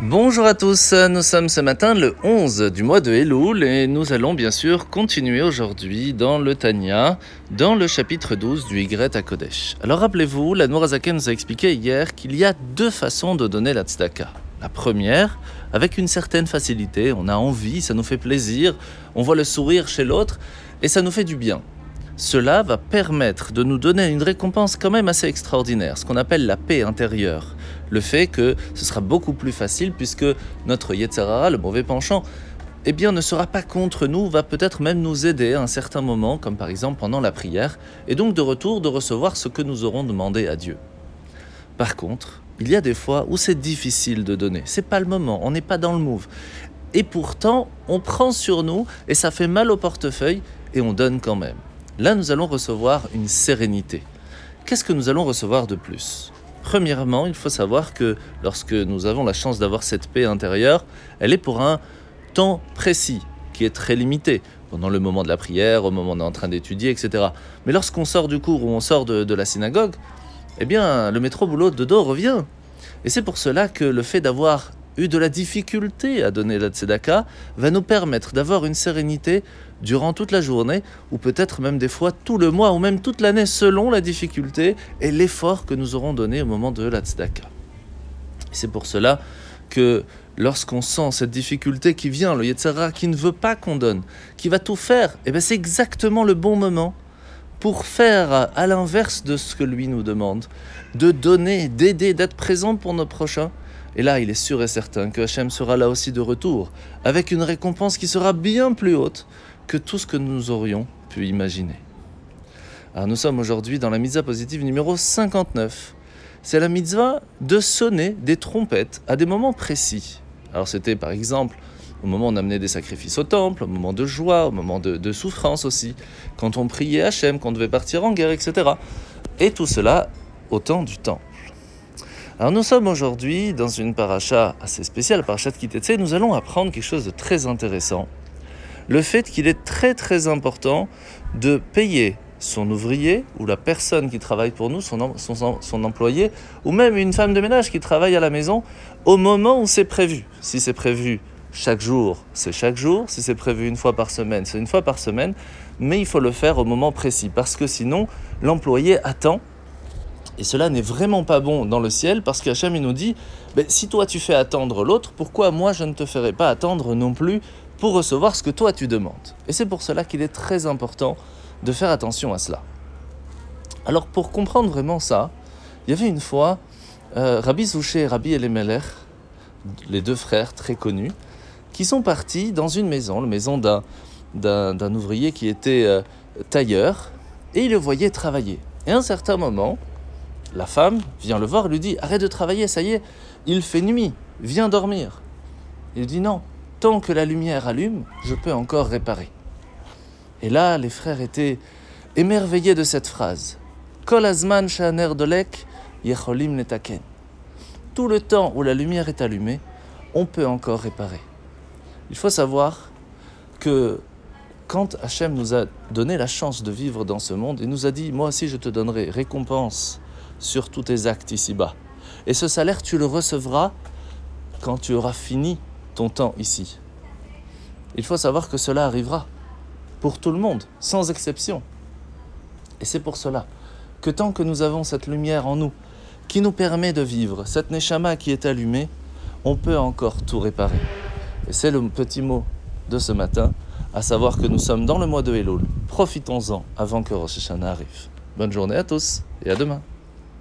Bonjour à tous, nous sommes ce matin le 11 du mois de Elul et nous allons bien sûr continuer aujourd'hui dans le Tanya, dans le chapitre 12 du Y à Kodesh. Alors rappelez-vous, la Nourazaken nous a expliqué hier qu'il y a deux façons de donner la tzedaka. La première, avec une certaine facilité, on a envie, ça nous fait plaisir, on voit le sourire chez l'autre et ça nous fait du bien. Cela va permettre de nous donner une récompense quand même assez extraordinaire, ce qu'on appelle la paix intérieure le fait que ce sera beaucoup plus facile puisque notre Yetzerara, le mauvais penchant, eh bien, ne sera pas contre nous, va peut-être même nous aider à un certain moment, comme par exemple pendant la prière, et donc de retour de recevoir ce que nous aurons demandé à Dieu. Par contre, il y a des fois où c'est difficile de donner. C'est pas le moment, on n'est pas dans le move. Et pourtant, on prend sur nous et ça fait mal au portefeuille et on donne quand même. Là, nous allons recevoir une sérénité. Qu'est-ce que nous allons recevoir de plus? Premièrement, il faut savoir que lorsque nous avons la chance d'avoir cette paix intérieure, elle est pour un temps précis, qui est très limité, pendant le moment de la prière, au moment où on est en train d'étudier, etc. Mais lorsqu'on sort du cours ou on sort de, la synagogue, eh bien, le métro boulot de dos revient. Et c'est pour cela que le fait d'avoir eu de la difficulté à donner la tzedaka va nous permettre d'avoir une sérénité durant toute la journée, ou peut-être même des fois tout le mois, ou même toute l'année, selon la difficulté et l'effort que nous aurons donné au moment de la tzedaka. C'est pour cela que lorsqu'on sent cette difficulté qui vient, le Yetzara qui ne veut pas qu'on donne, qui va tout faire, et eh bien c'est exactement le bon moment pour faire à l'inverse de ce que lui nous demande, de donner, d'aider, d'être présent pour nos prochains. Et là, il est sûr et certain que Hachem sera là aussi de retour, avec une récompense qui sera bien plus haute que tout ce que nous aurions pu imaginer. Alors nous sommes aujourd'hui dans la mitzvah positive numéro 59. C'est la mitzvah de sonner des trompettes à des moments précis. Alors c'était par exemple au moment où on amenait des sacrifices au temple, au moment de joie, au moment de, souffrance aussi, quand on priait Hachem, qu'on devait partir en guerre, etc. Et tout cela au temps du temple. Alors nous sommes aujourd'hui dans une paracha assez spéciale, paracha de Kitetse, nous allons apprendre quelque chose de très intéressant le fait qu'il est très très important de payer son ouvrier ou la personne qui travaille pour nous, son, son, employé, ou même une femme de ménage qui travaille à la maison, au moment où c'est prévu. Si c'est prévu chaque jour, c'est chaque jour. Si c'est prévu une fois par semaine, c'est une fois par semaine. Mais il faut le faire au moment précis, parce que sinon, l'employé attend. Et cela n'est vraiment pas bon dans le ciel, parce qu'Hachem nous dit, ben, si toi tu fais attendre l'autre, pourquoi moi je ne te ferai pas attendre non plus pour recevoir ce que toi tu demandes? Et c'est pour cela qu'il est très important de faire attention à cela. Alors pour comprendre vraiment ça, il y avait une fois euh, Rabbi Zouché et Rabbi Elimelech, les deux frères très connus, qui sont partis dans une maison, la maison d'un, ouvrier qui était euh, tailleur, et il le voyait travailler. Et à un certain moment, la femme vient le voir lui dit Arrête de travailler, ça y est, il fait nuit, viens dormir. Il dit Non, tant que la lumière allume, je peux encore réparer. Et là, les frères étaient émerveillés de cette phrase. Kol azman dolek yecholim netaken. Tout le temps où la lumière est allumée, on peut encore réparer. Il faut savoir que quand Hachem nous a donné la chance de vivre dans ce monde, il nous a dit, moi aussi je te donnerai récompense sur tous tes actes ici-bas. Et ce salaire, tu le recevras quand tu auras fini ton temps ici. Il faut savoir que cela arrivera pour tout le monde, sans exception. Et c'est pour cela que tant que nous avons cette lumière en nous, qui nous permet de vivre, cette neshama qui est allumée, on peut encore tout réparer. Et c'est le petit mot de ce matin, à savoir que nous sommes dans le mois de Elul. Profitons-en avant que Rosh Hashanah arrive. Bonne journée à tous et à demain.